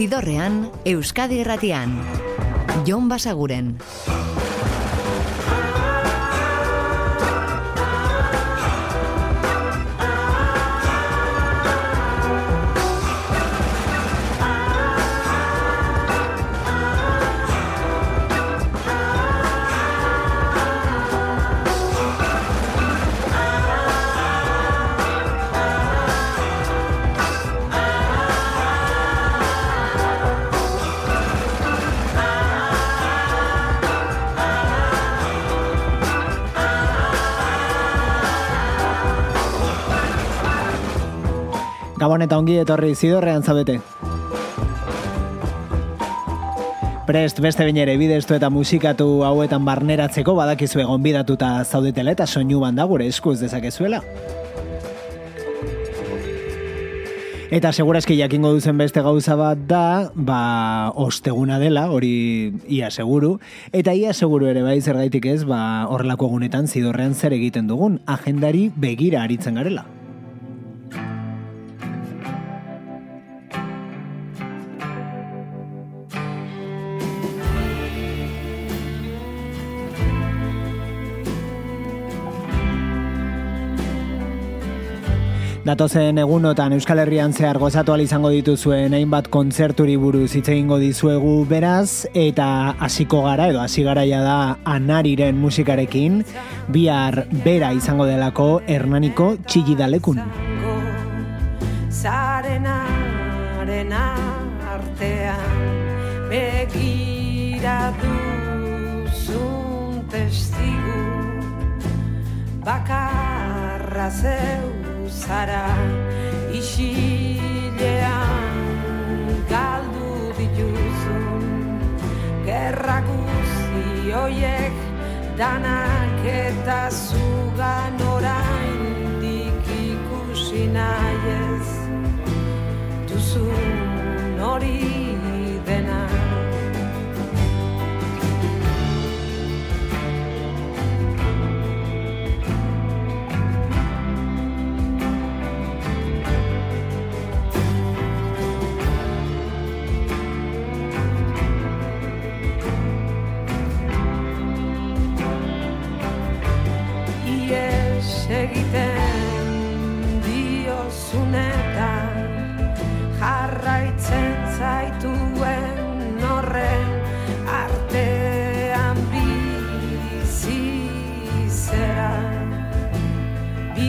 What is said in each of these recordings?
Zidorrean, Euskadi Erratian. Jon Basaguren. Gabon eta ongi etorri zidorrean zabete. Prest beste binere bidestu eta musikatu hauetan barneratzeko badakizu egon bidatuta zaudetela eta soinu banda gure eskuz dezakezuela. Eta segurazki jakingo duzen beste gauza bat da, ba, osteguna dela, hori ia seguru. Eta ia seguru ere bai zergaitik ez, ba, horrelako egunetan zidorrean zer egiten dugun, agendari begira aritzen garela. Datozen egunotan Euskal Herrian zehar gozatu izango dituzuen hainbat kontzerturi buruz hitz egingo dizuegu beraz eta hasiko gara edo hasi garaia da Anariren musikarekin bihar bera izango delako Hernaniko txigidalekun. Zarena arena artean begira duzun testigu bakarra zeu zara isilean galdu dituzun gerra guzi hoiek danak eta zugan orain ikusi nahi ez. Duzun hori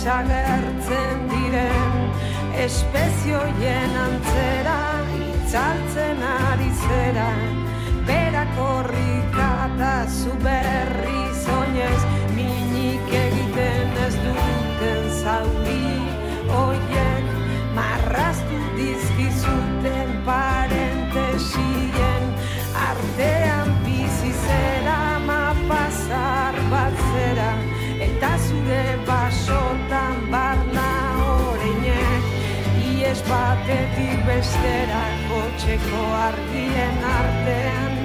desagertzen diren espezioien antzera itzaltzen ari zera. Berak horrika eta zu berri zoinez batetik bestera kotxeko argien artean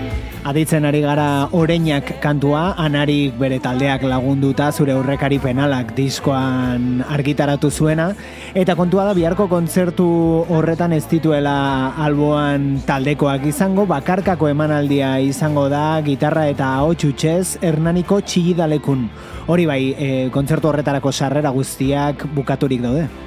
Aditzen ari gara oreinak kantua, anarik bere taldeak lagunduta zure aurrekari penalak diskoan argitaratu zuena, eta kontua da biharko kontzertu horretan ez dituela alboan taldekoak izango, bakarkako emanaldia izango da gitarra eta hotxutxez hernaniko txigidalekun. Hori bai, e, kontzertu horretarako sarrera guztiak bukaturik daude.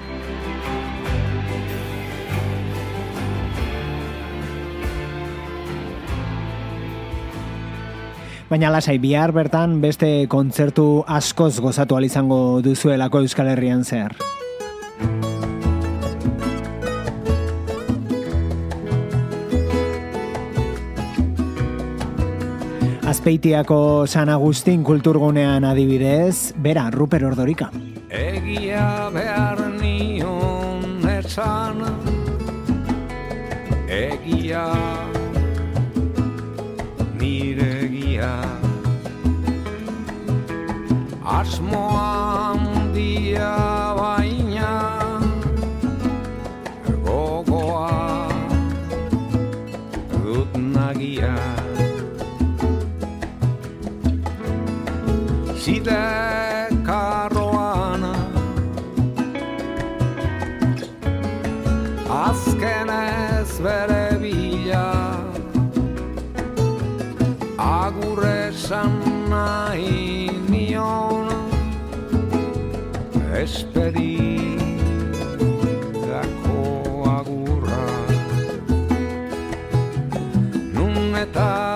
Baina lasai bihar bertan beste kontzertu askoz gozatu izango duzuelako Euskal Herrian zehar. Azpeitiako San Agustin kulturgunean adibidez, bera, Ruper Ordorika. Egia behar nion esan, egia asmoan dia baina gogoa dut nagia. Zide karroan azken ez despedí dako agurra nun eta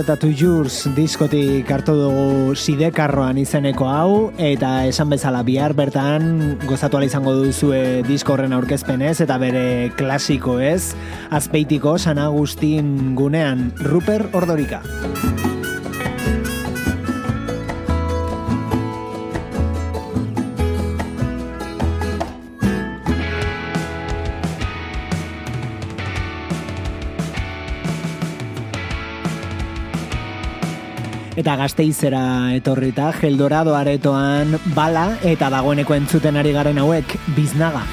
eta Tu Yours diskotik hartu dugu sidekarroan izeneko hau eta esan bezala bihar bertan gozatu izango duzue disko horren aurkezpenez eta bere klasiko ez azpeitiko San Agustin gunean Ruper Ordorika. Eta gazteizera etorrita, Geldorado aretoan bala eta dagoeneko entzuten ari garen hauek biznaga.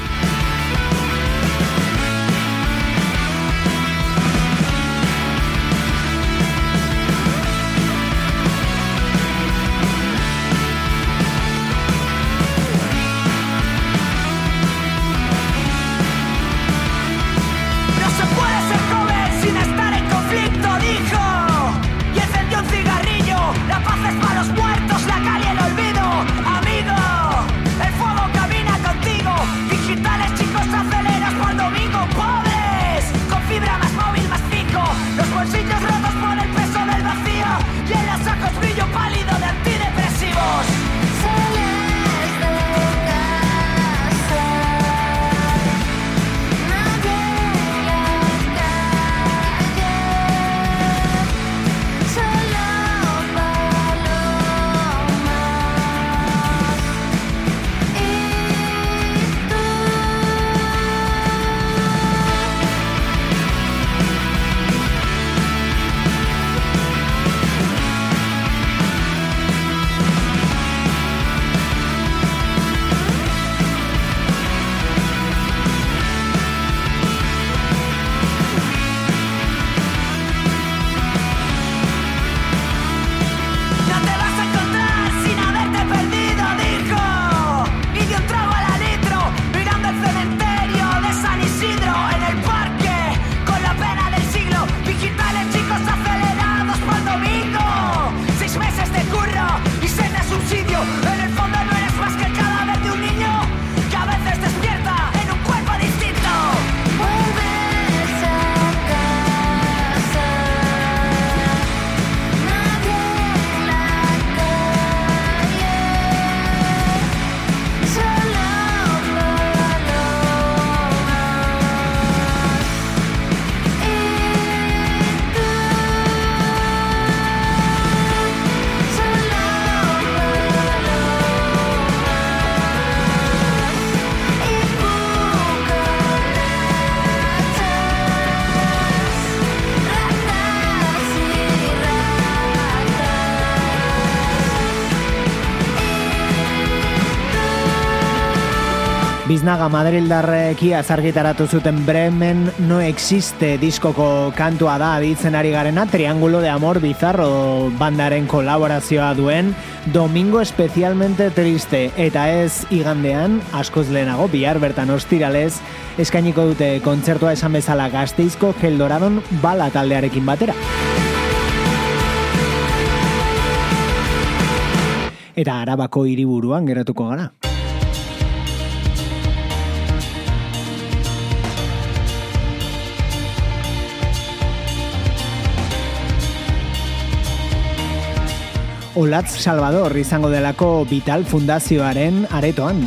Biznaga Madrildarrek iaz argitaratu zuten Bremen no existe diskoko kantua da aditzen ari garena Triángulo de Amor Bizarro bandaren kolaborazioa duen Domingo especialmente triste eta ez igandean askoz lehenago bihar bertan ostiralez eskainiko dute kontzertua esan bezala Gasteizko Geldoradon bala taldearekin batera. Eta Arabako hiriburuan geratuko gara. Olatz Salvador, izango delako Vital Fundazioaren aretoan.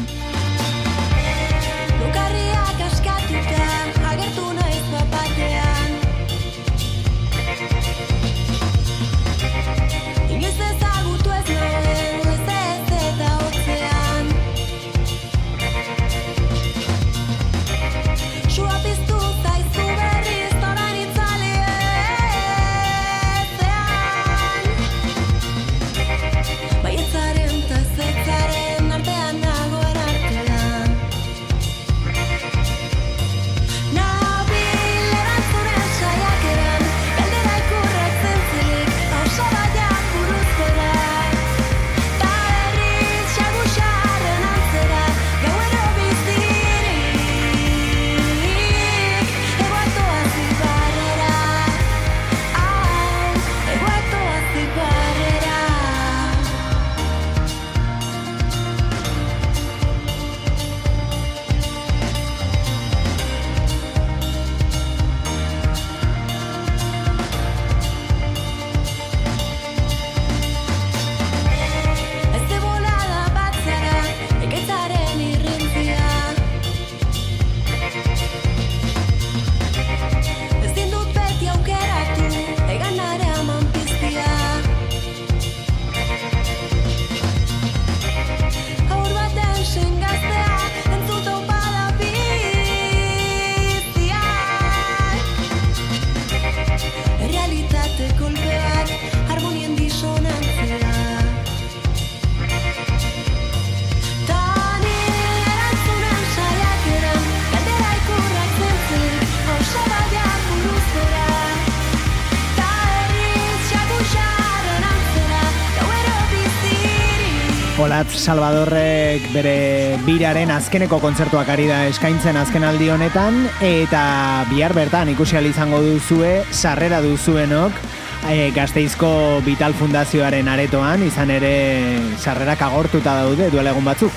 Salvadorrek bere biraren azkeneko kontzertuak ari da eskaintzen azken aldi honetan eta bihar bertan ikusi izango duzue sarrera duzuenok e, Gasteizko Vital Fundazioaren aretoan izan ere sarrerak agortuta daude duela egun batzuk.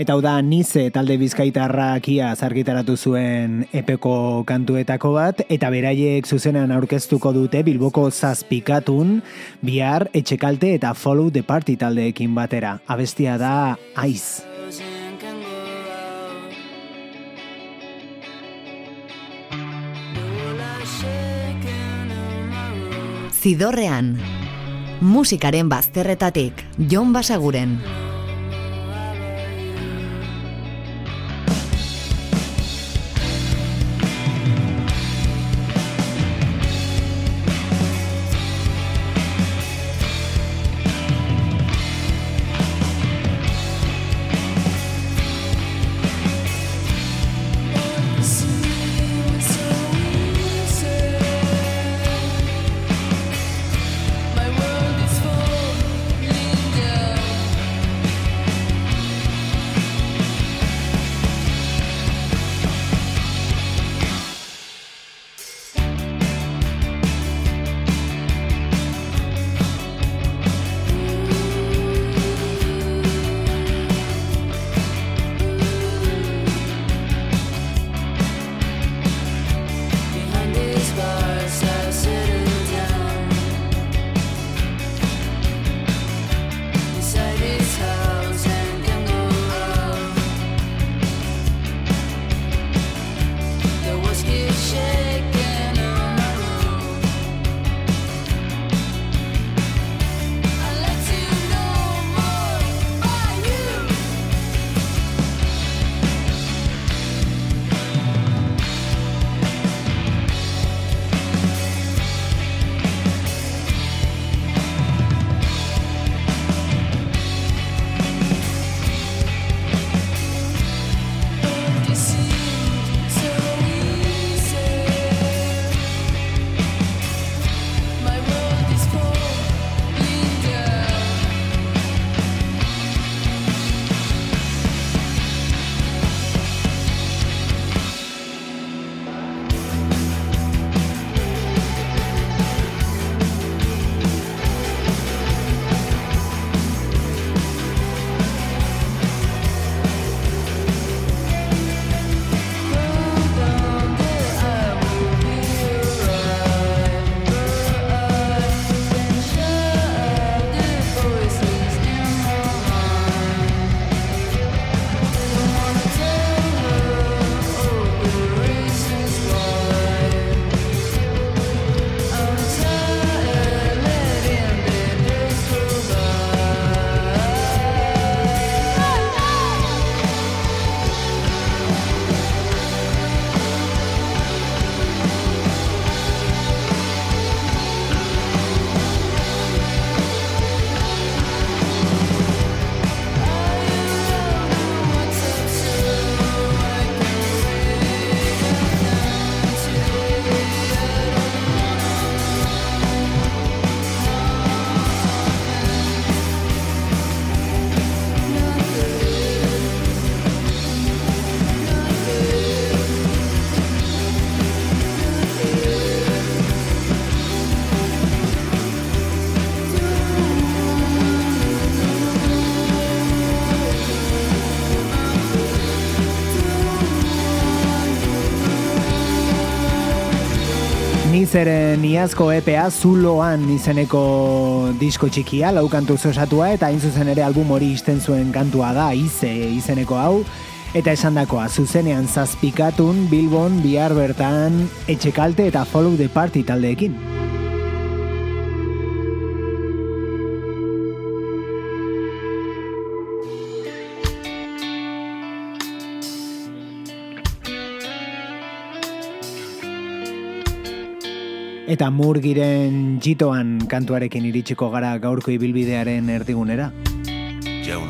Eta hau da Nize talde bizkaitarrak ia zargitaratu zuen epeko kantuetako bat, eta beraiek zuzenean aurkeztuko dute Bilboko zazpikatun, bihar etxekalte eta follow the party taldeekin batera. Abestia da Aiz. Zidorrean. Musikaren bazterretatik, Jon Basaguren. Nizeren iazko EPA Zuloan izeneko disko txikia, lau kantu osatua eta hain zuzen ere album hori izten zuen kantua da, Ize izeneko hau, eta esandakoa zuzenean zazpikatun Bilbon bihar bertan etxekalte eta follow the party taldeekin. Eta murgiren jitoan kantuarekin iritsiko gara gaurko ibilbidearen erdigunera. Jaun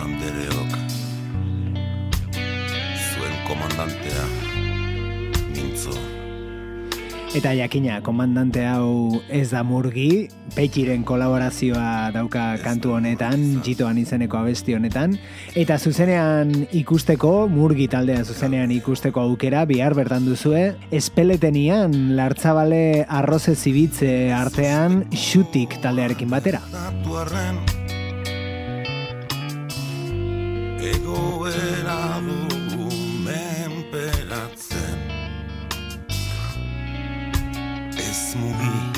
Eta jakina, komandante hau ez da murgi, Pekiren kolaborazioa dauka kantu honetan, jitoan izeneko abesti honetan, eta zuzenean ikusteko, murgi taldea zuzenean ikusteko aukera, bihar bertan duzue, espeletenian, lartzabale arroze zibitze artean, xutik taldearekin batera. Egoera this movie.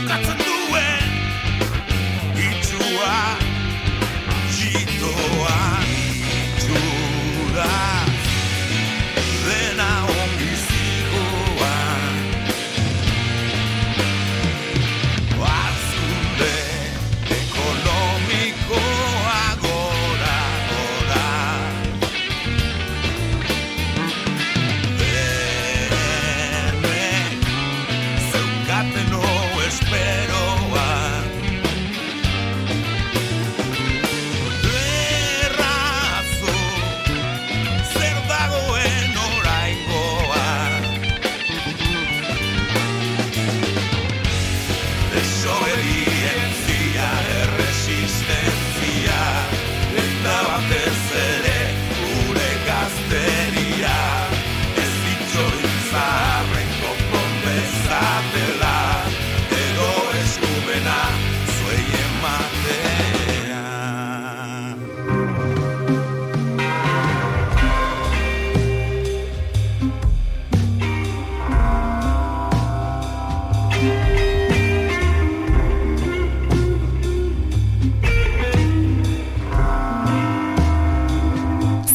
nunca te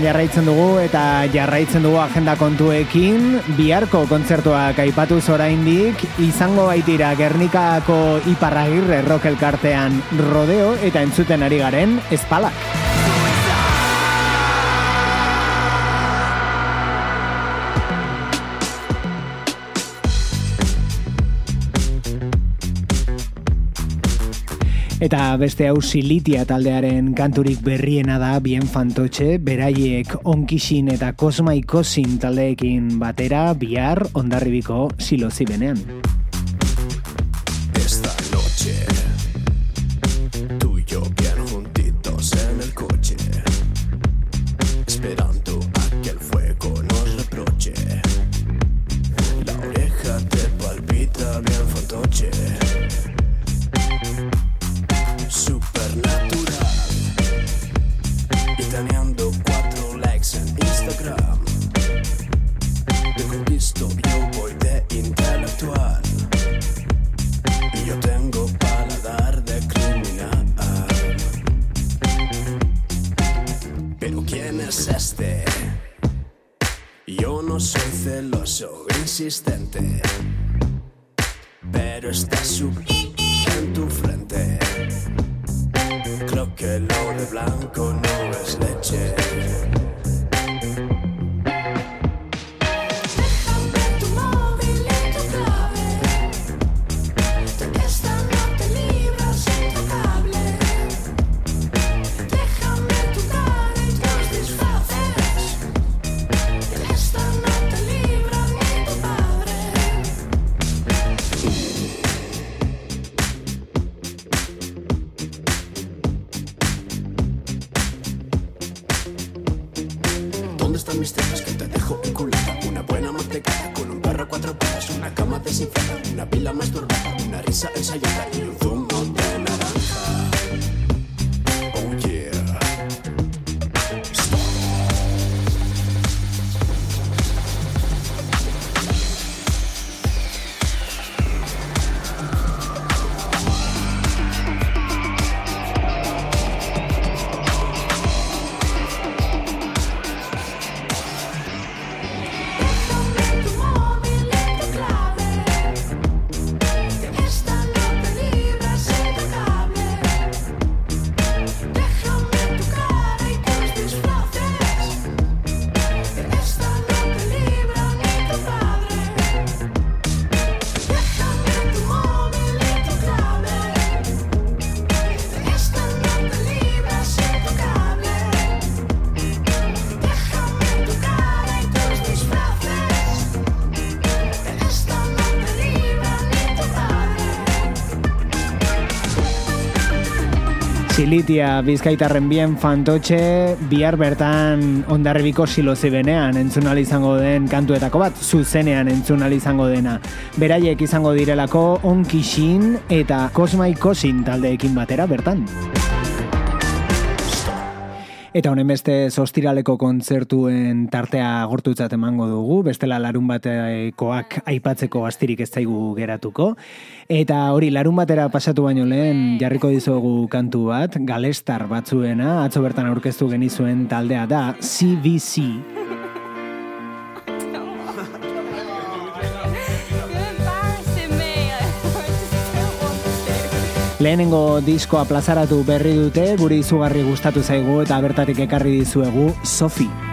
bidean jarraitzen dugu eta jarraitzen dugu agenda kontuekin biharko kontzertuak aipatuz oraindik izango baitira Gernikako Iparragirre Rock elkartean Rodeo eta entzuten ari garen Espalak. Eta beste hau silitia taldearen kanturik berriena da bien fantotxe, beraiek onkixin eta kosmaikosin taldeekin batera bihar ondarribiko silozibenean. benean. Silitia bizkaitarren bien fantotxe, bihar bertan ondarribiko silozibenean entzun ahal izango den kantuetako bat, zuzenean entzun izango dena. Beraiek izango direlako onkixin eta kosmai kosin taldeekin batera bertan. Eta honen beste zostiraleko kontzertuen tartea gortutzat emango dugu, bestela larun batekoak aipatzeko astirik ez zaigu geratuko. Eta hori larun batera pasatu baino lehen jarriko dizugu kantu bat, galestar batzuena, atzo bertan aurkeztu genizuen taldea da CBC. Lehenengo diskoa plazaratu berri dute, guri izugarri gustatu zaigu eta bertatik ekarri dizuegu Sophie.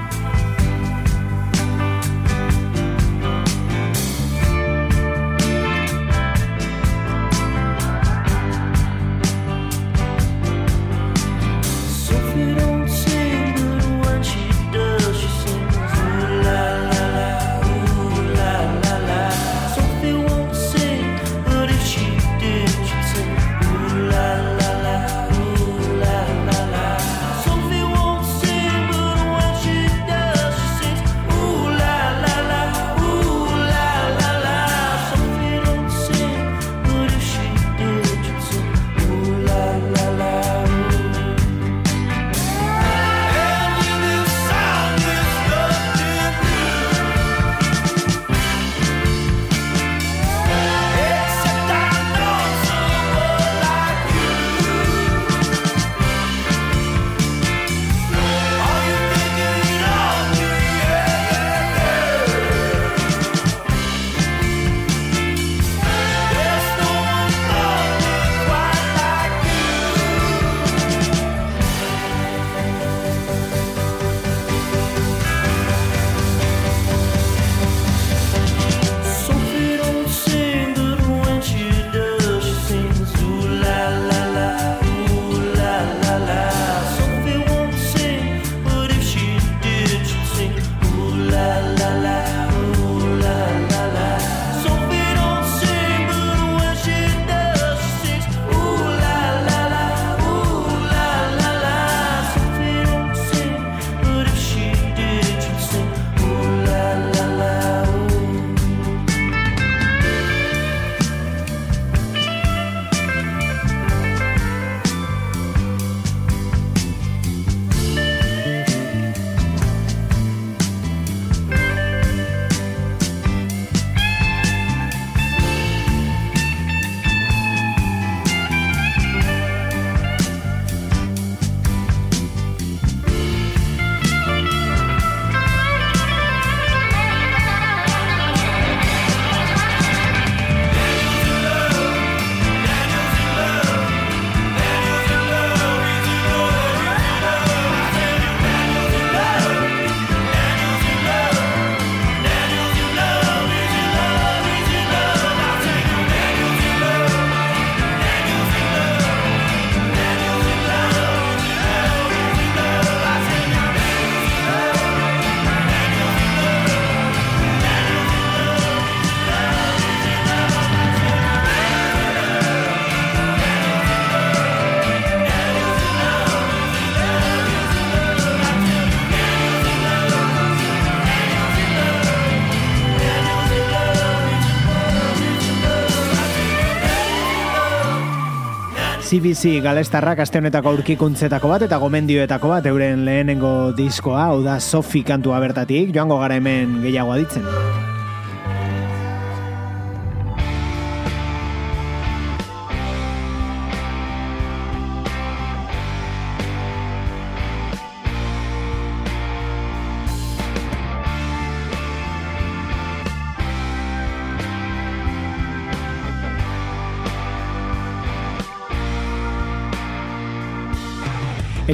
CBC galestarrak aste honetako aurkikuntzetako bat eta gomendioetako bat euren lehenengo diskoa, hau da Sofi kantua bertatik, joango gara hemen gehiago aditzen.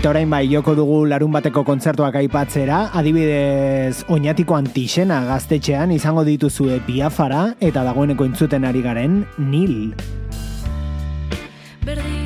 Eta orain bai, joko dugu larun bateko kontzertuak aipatzera, adibidez oinatiko antixena gaztetxean izango dituzue biafara eta dagoeneko entzuten ari garen Nil. Berdin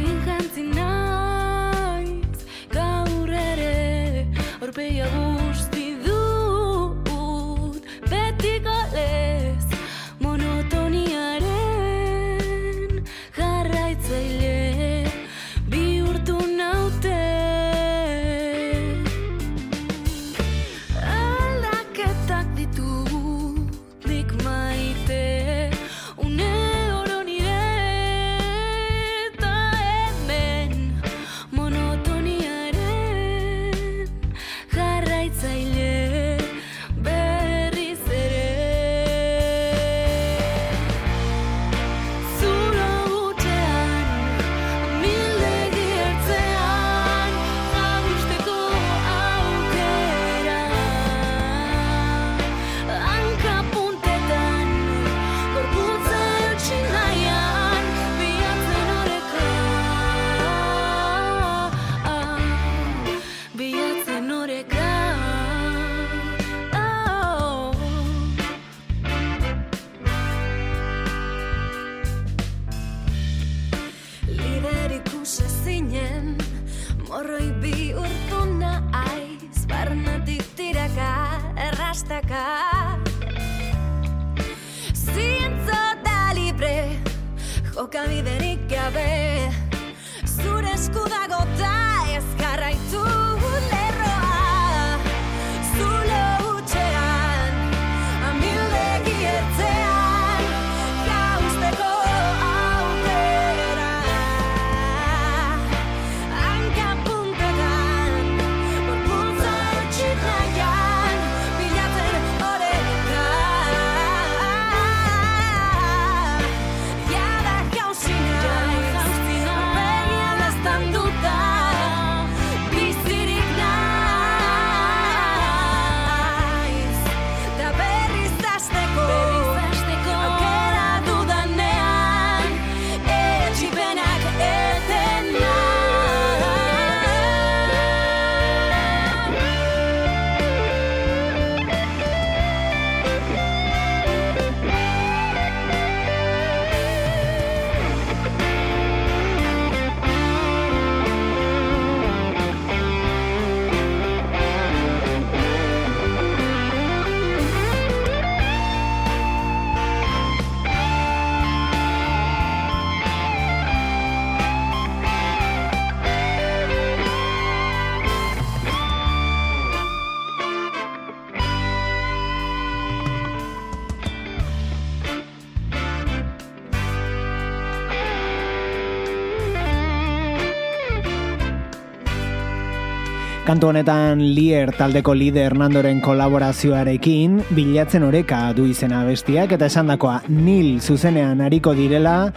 Kantu honetan Lier taldeko lider Hernandoren kolaborazioarekin bilatzen oreka du izena bestiak eta esandakoa Nil zuzenean ariko direla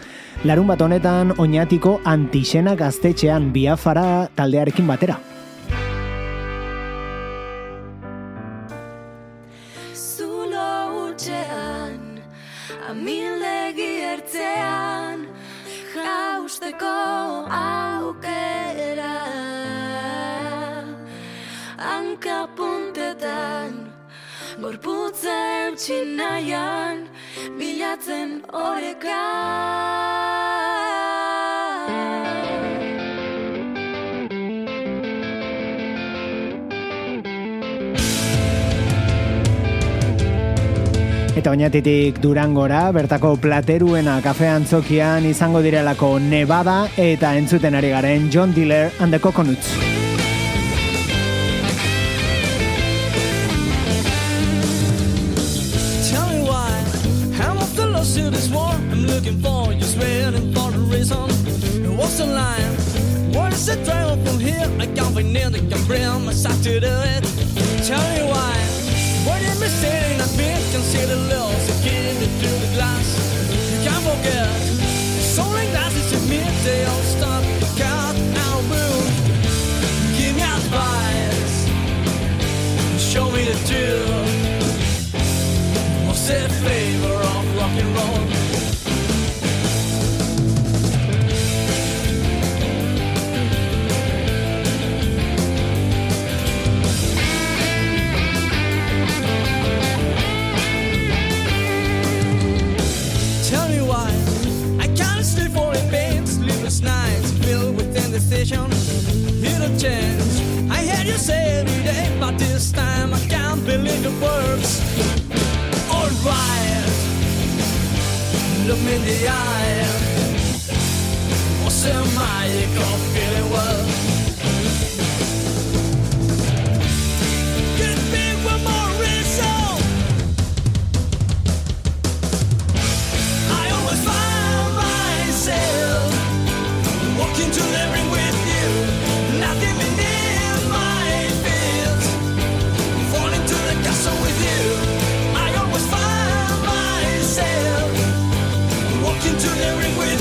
larun bat honetan oinatiko antixena gaztetxean biafara taldearekin batera. Zulo hutxean, amildegi ertzean, jausteko aukera. Gorputza eutxi nahian, bilatzen oreka. Eta oinatitik durangora, bertako plateruena kafe antzokian izango direlako Nevada eta entzuten ari garen John Diller and the Coconuts. near the brim. I started to it. it works. Alright, look me in the eye. Or se mig, feeling well. wondering with.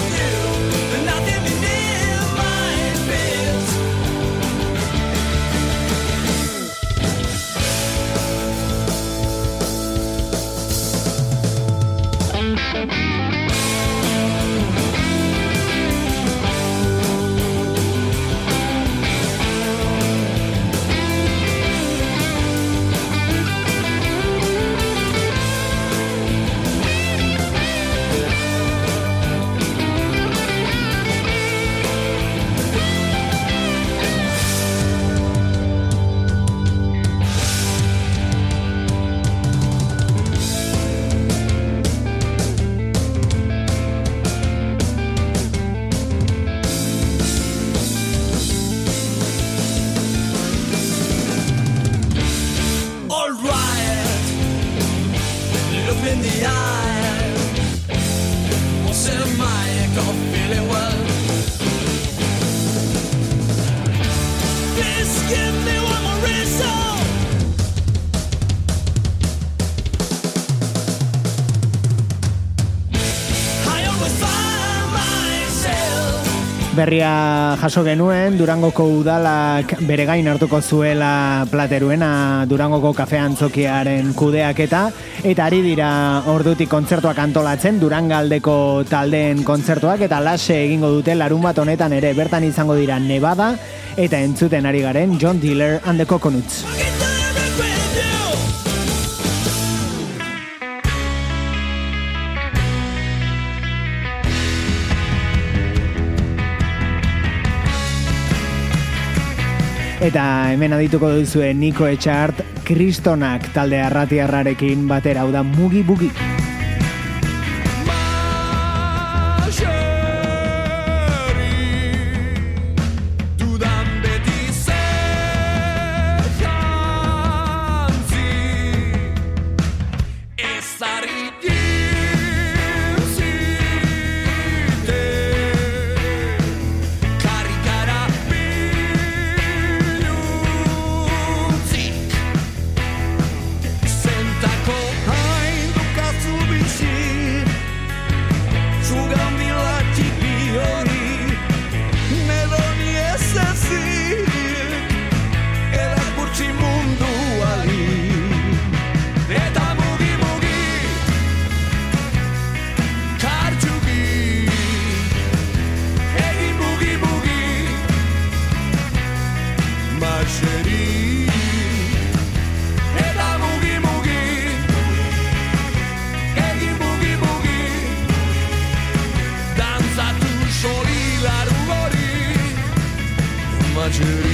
berria jaso genuen, Durangoko udalak bere gain hartuko zuela plateruena Durangoko kafe antzokiaren kudeaketa eta ari dira ordutik kontzertuak antolatzen, Durangaldeko taldeen kontzertuak eta lase egingo dute larun bat honetan ere bertan izango dira Nevada eta entzuten ari garen John Dealer and the Coconuts. Eta hemen adituko duzuen Nico Etxart, kristonak talde arratiarrarekin batera, hau da. Mugi-bugi. should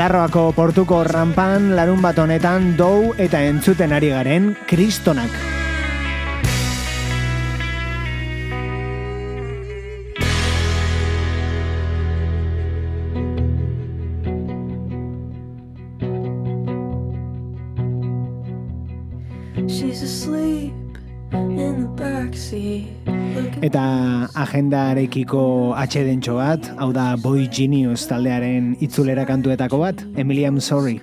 Ondarroako portuko rampan larun bat honetan dou eta entzuten ari garen kristonak. agendarekiko atxedentxo bat, hau da Boy Genius taldearen itzulera kantuetako bat, Emily I'm Sorry.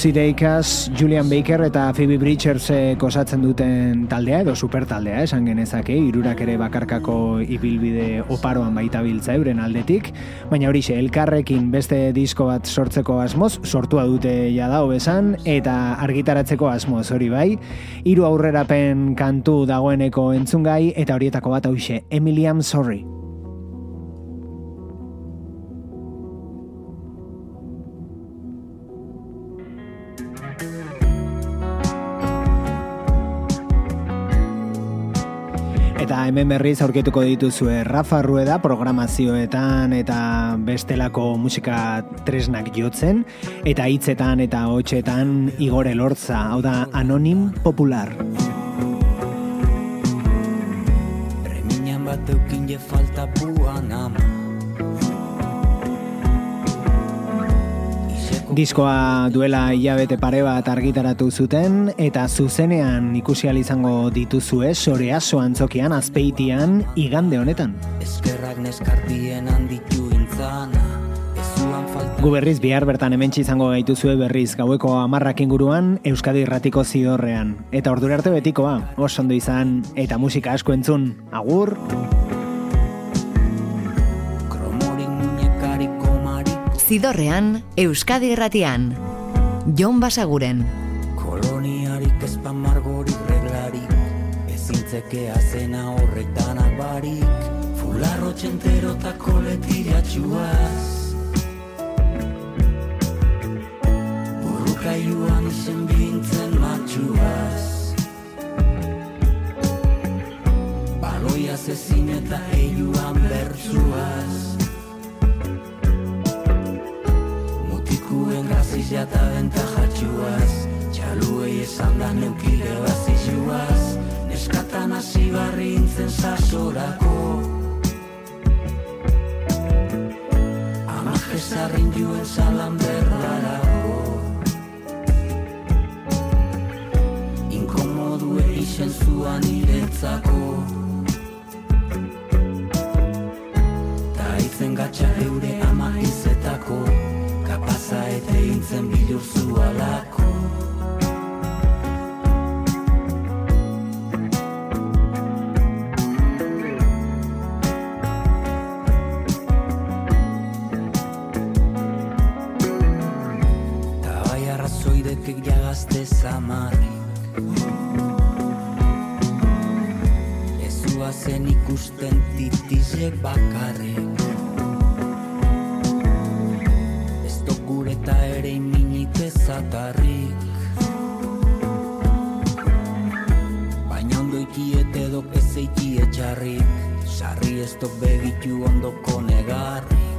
Nancy Dacus, Julian Baker eta Phoebe Bridgers kosatzen duten taldea edo supertaldea esan genezake, irurak ere bakarkako ibilbide oparoan baita biltza euren aldetik, baina hori xe, elkarrekin beste disko bat sortzeko asmoz, sortua dute jada hobesan eta argitaratzeko asmoz hori bai, hiru aurrerapen kantu dagoeneko entzungai eta horietako bat hau Emily Emily I'm Sorry. Hemen berriz aurkituko dituzue Rafa Rueda programazioetan eta bestelako musika tresnak jotzen eta hitzetan eta hotxetan igore lortza, hau da anonim popular. Premiñan bat eukin falta buan ama Diskoa duela hilabete pare bat argitaratu zuten eta zuzenean ikusi izango dituzue Soreaso antzokian azpeitian igande honetan. Eskerrak neskartien handitu intzana Ez zuan falta Gu berriz bihar bertan hementsi izango gaituzue berriz gaueko amarrak inguruan Euskadi Irratiko zidorrean. Eta ordura arte betikoa, oso ondo izan eta musika asko entzun. Agur! Zidorrean, Euskadi Irratian. Jon Basaguren. Koloniarik ezpan margorik reglarik. Ezintzekea zena horretanak barik Fularro txentero eta koletiriatxuaz Burrukaiuan izen bintzen matxuaz. Baloiaz ezin eta eiuan bertzuaz Grazizia eta bentajatxuaz Txaluei esan da neukire bazizuaz Neskatan hasi barri intzen sasorako. Ama jesarrin juen salan berrarako. Inkomodue isen zuan iretzako Ta itzen gatsa eure ama izetako Kapaza eta intzen bilur zualako Ta bai arrazoidekek jagazte zamarrik. Ezua zen ikusten titizek bakarrik ezatarrik Baina ondo ikiet edo ezeiki etxarrik Sarri ez dok begitu ondoko negarrik